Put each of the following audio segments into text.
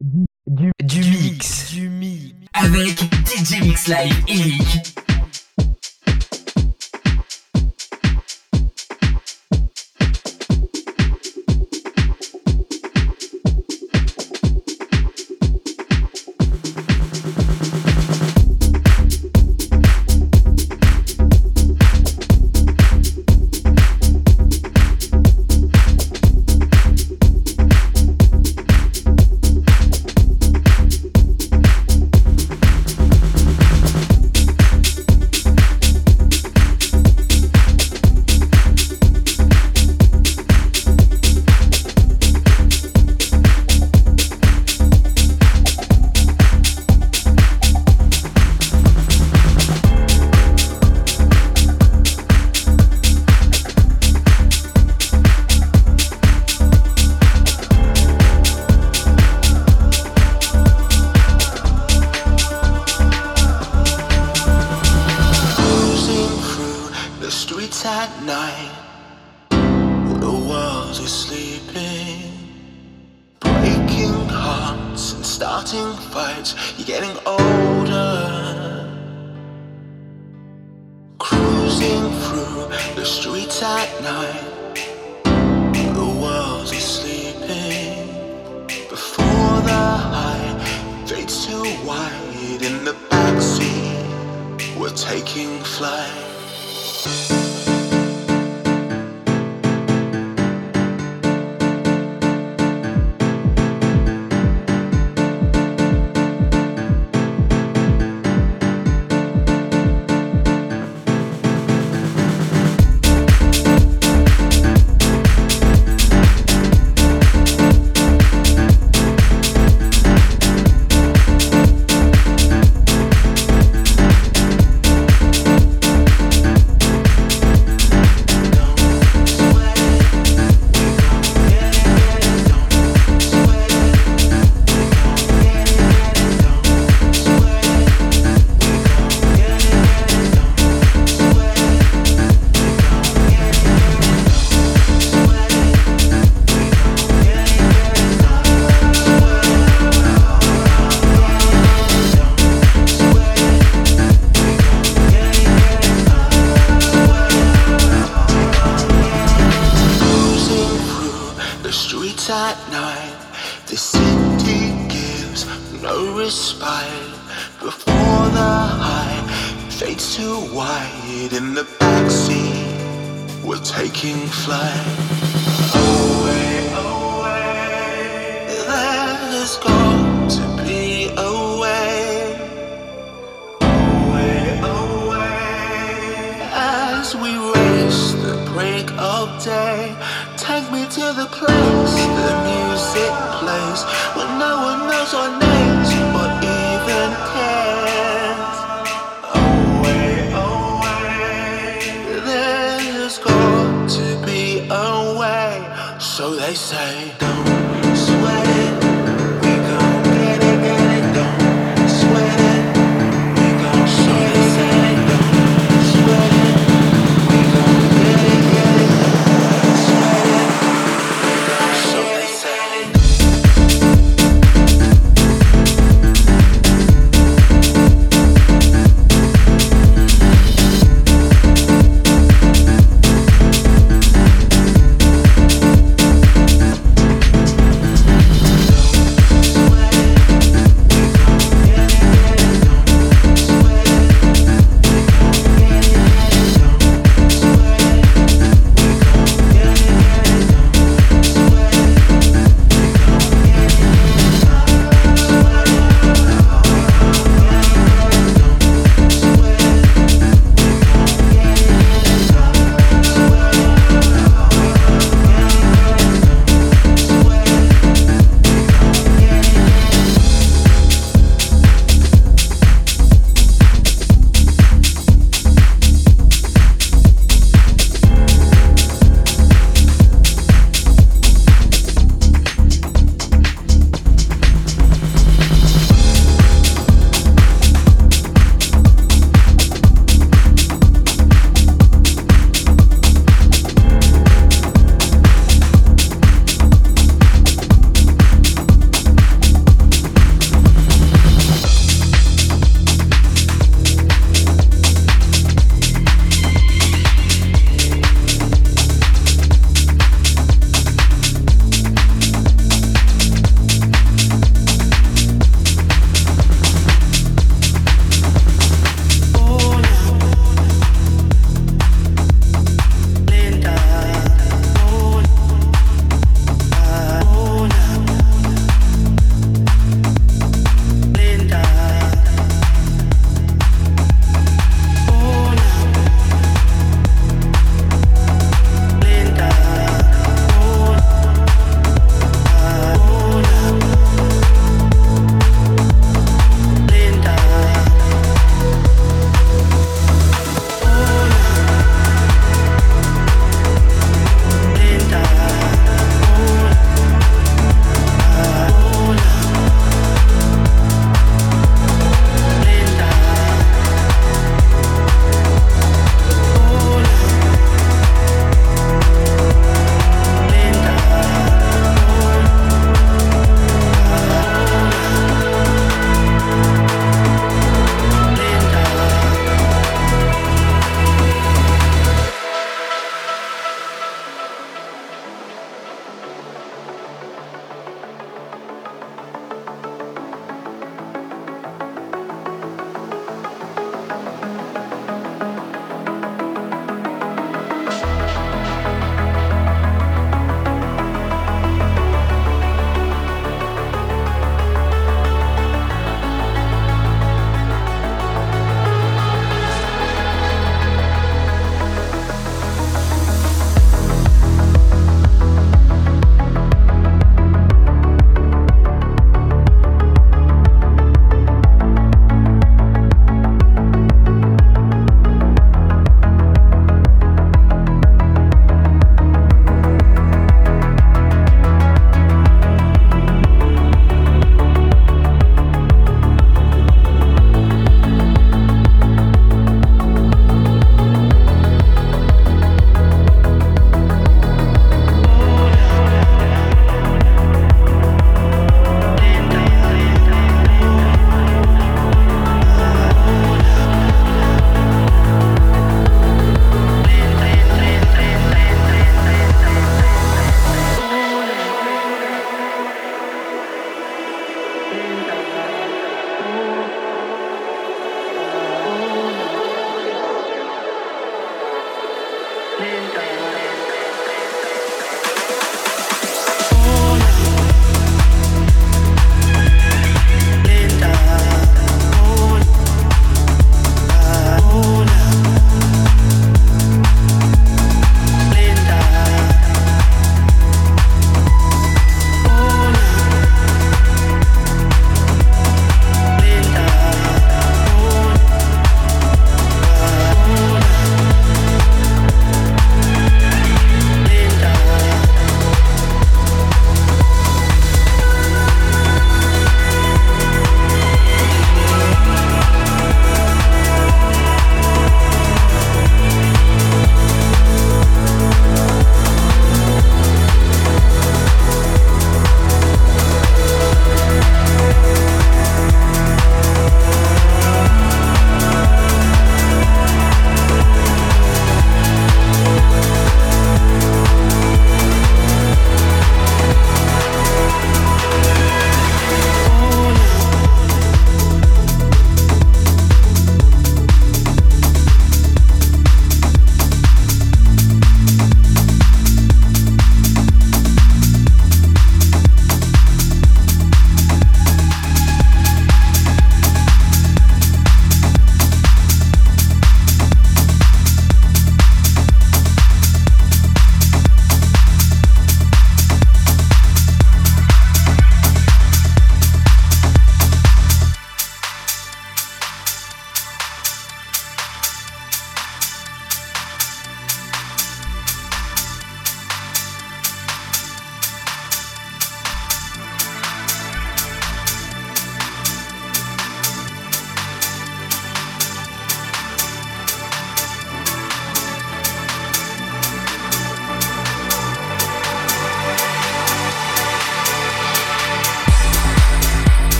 du, du mix, du mix avec DJ Mix Live Eric.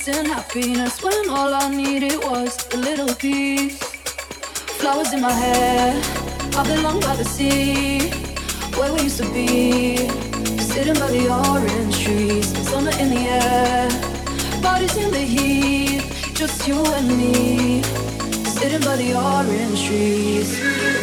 Chasing happiness when all I needed was a little peace. Flowers in my hair, I belong by the sea, where we used to be. Sitting by the orange trees, summer in the air, bodies in the heat, just you and me. Sitting by the orange trees.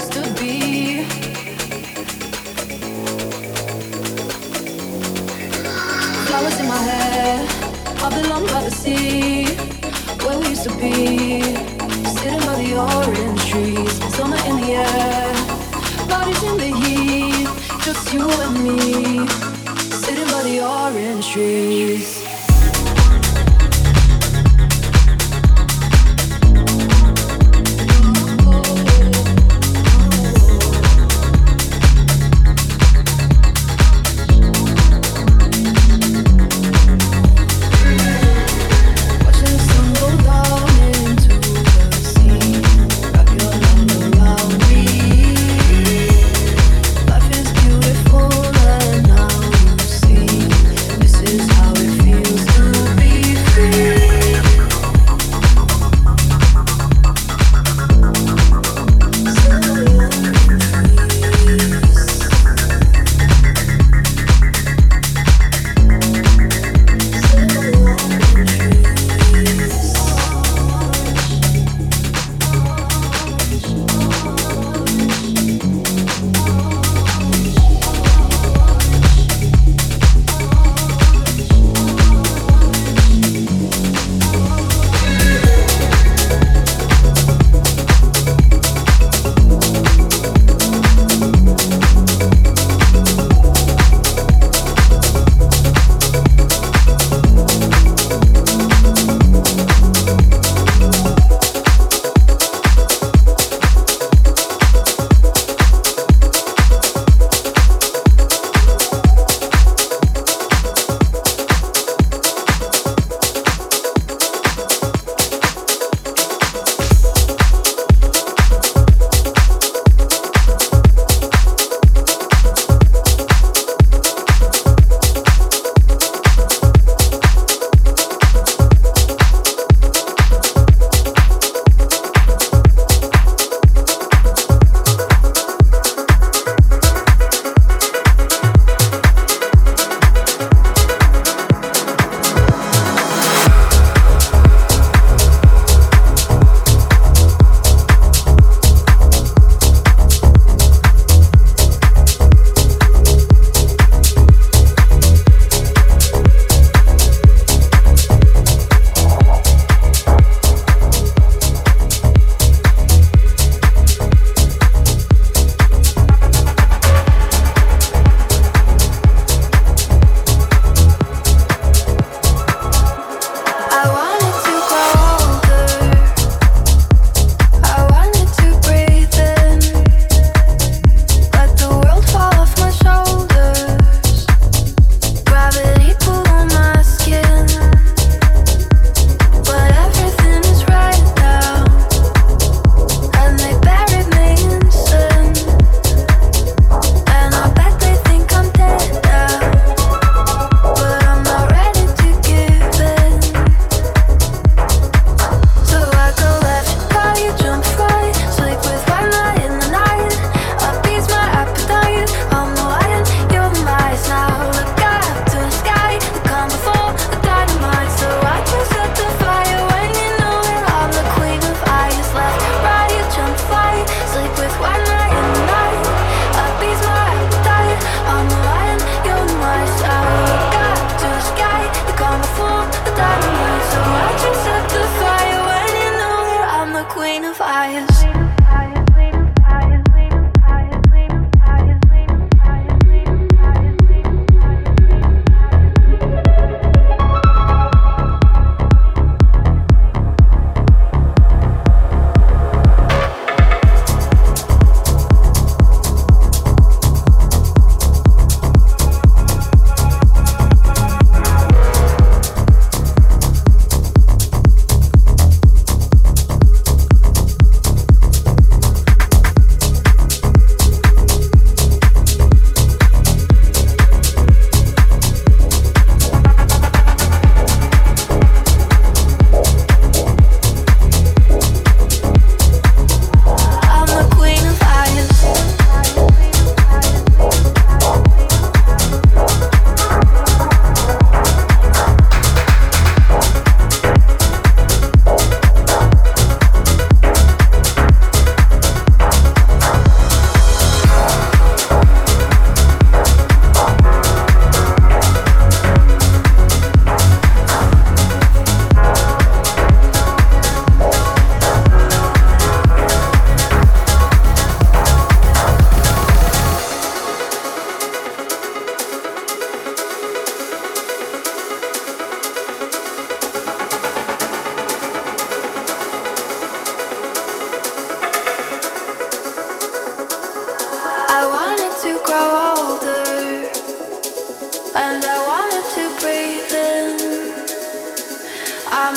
Supposed to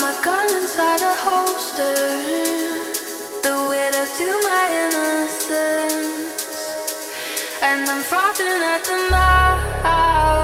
my gun inside a holster. The widow to my innocence. And I'm frothing at the mouth.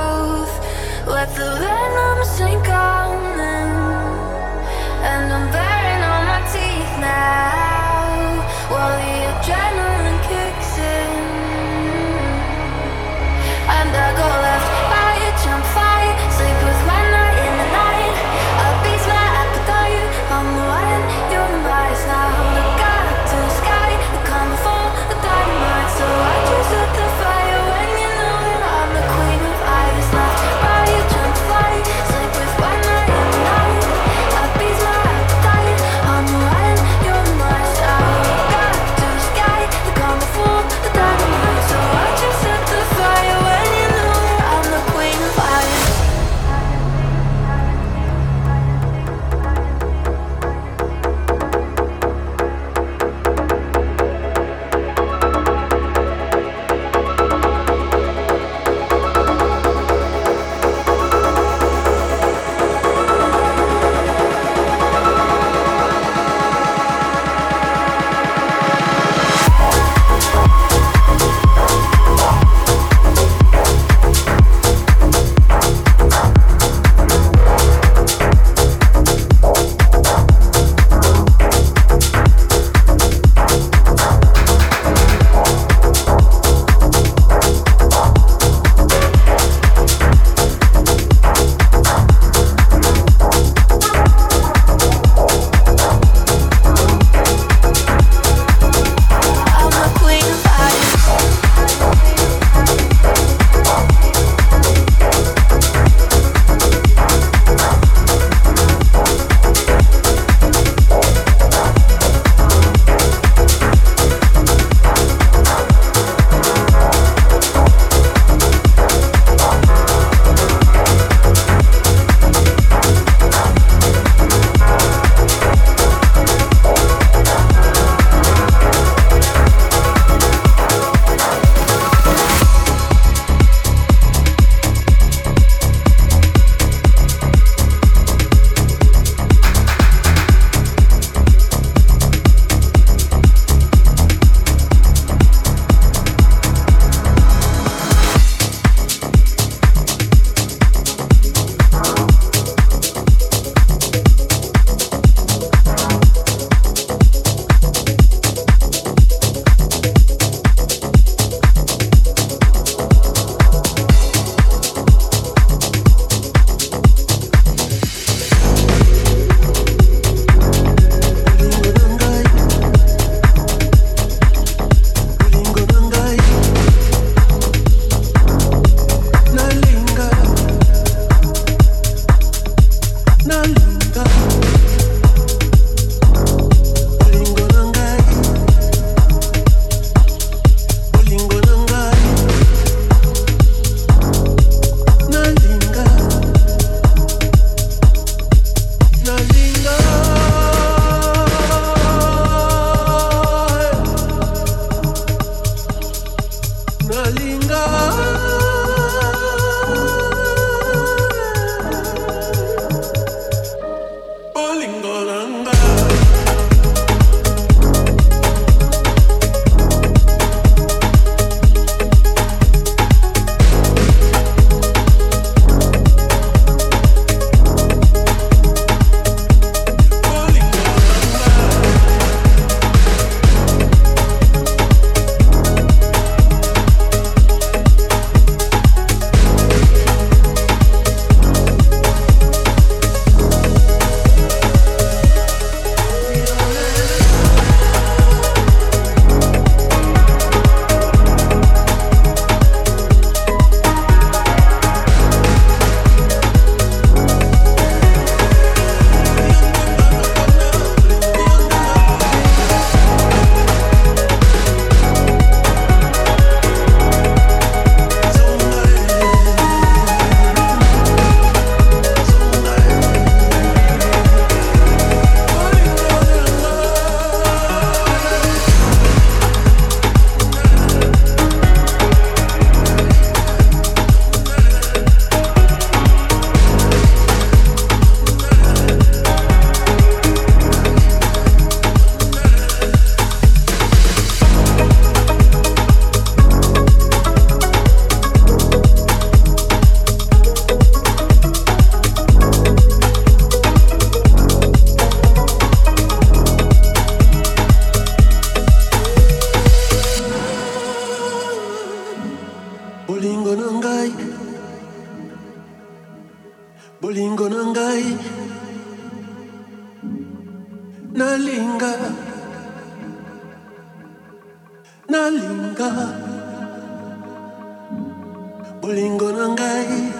Bolingo na ngai.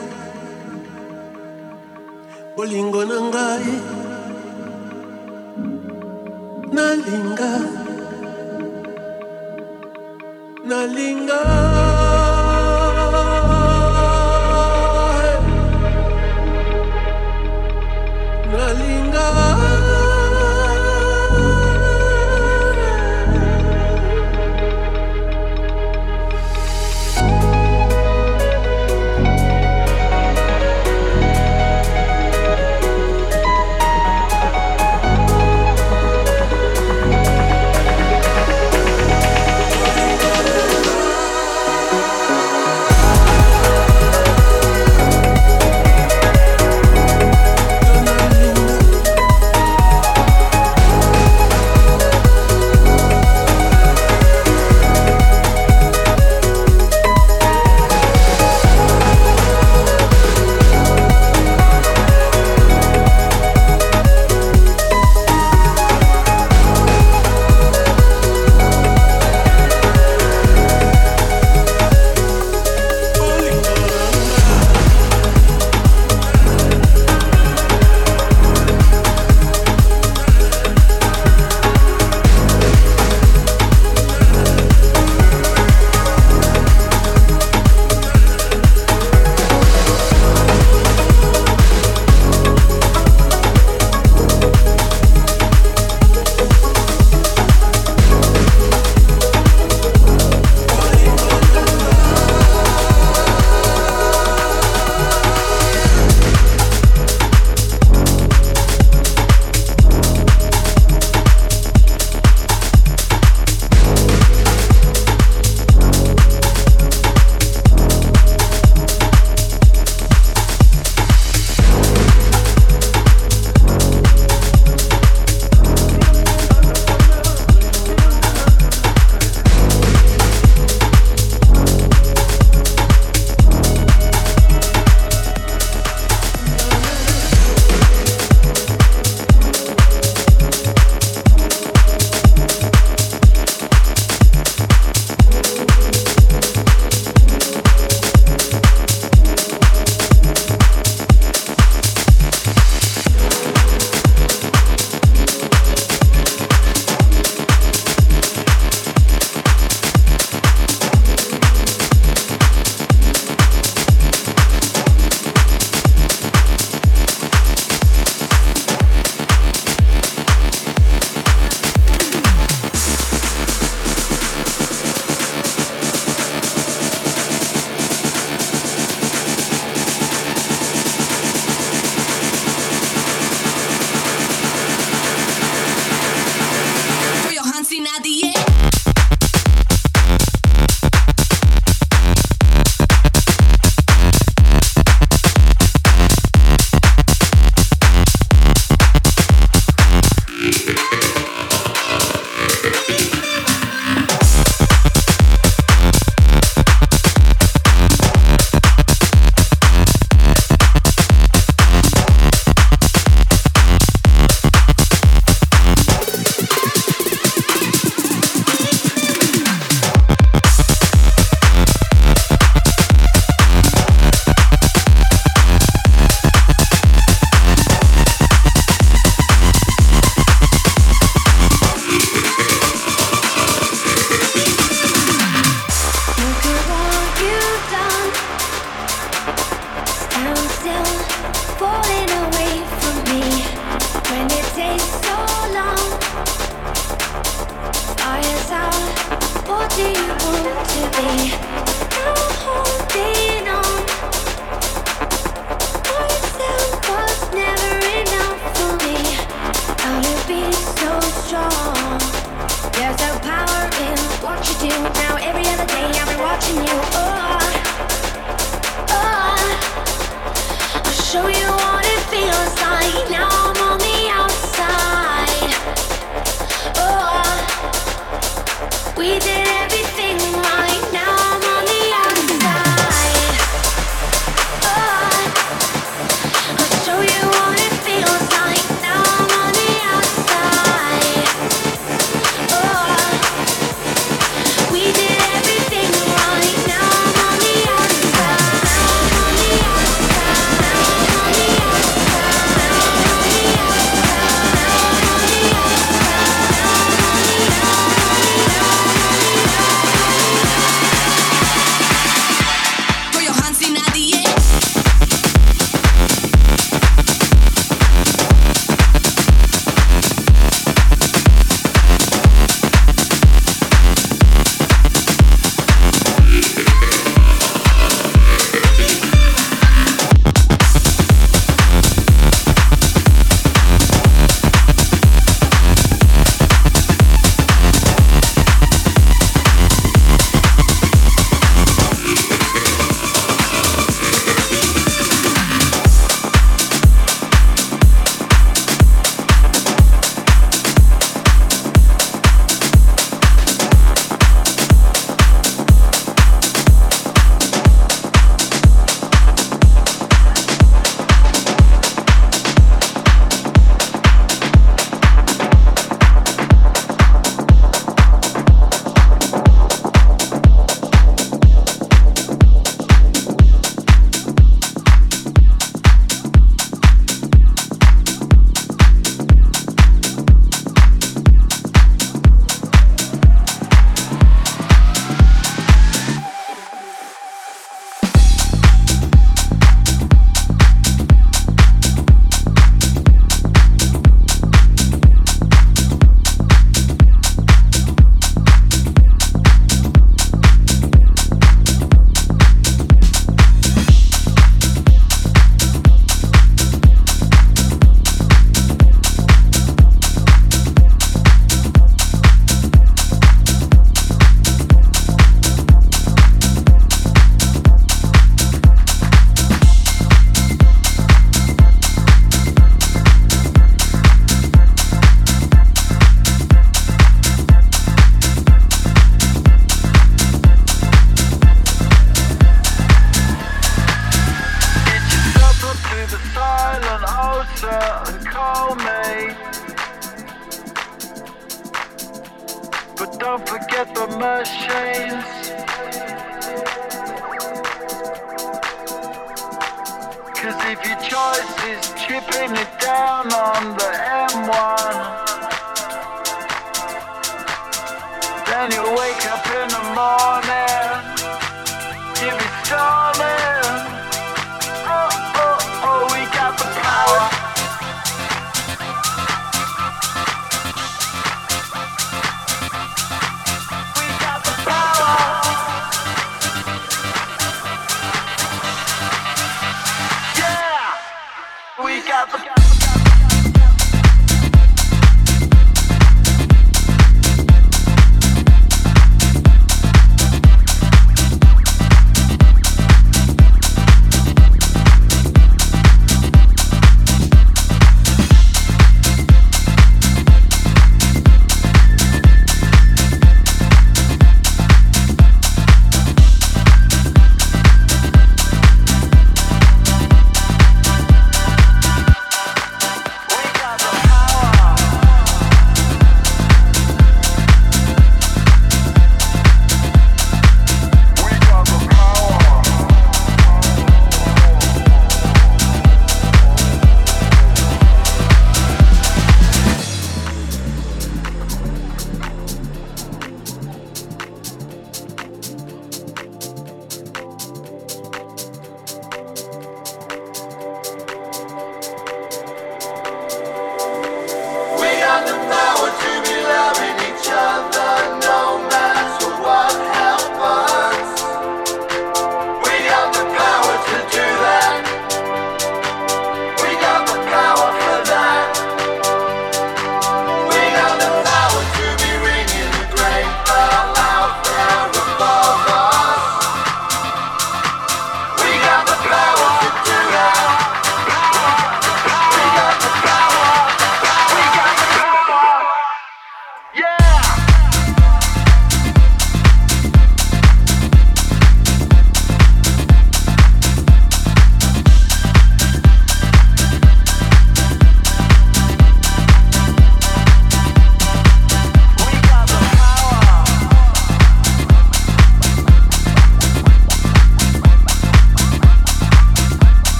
Bolingo na ngai. Nalinga. Nalinga it down on the M1.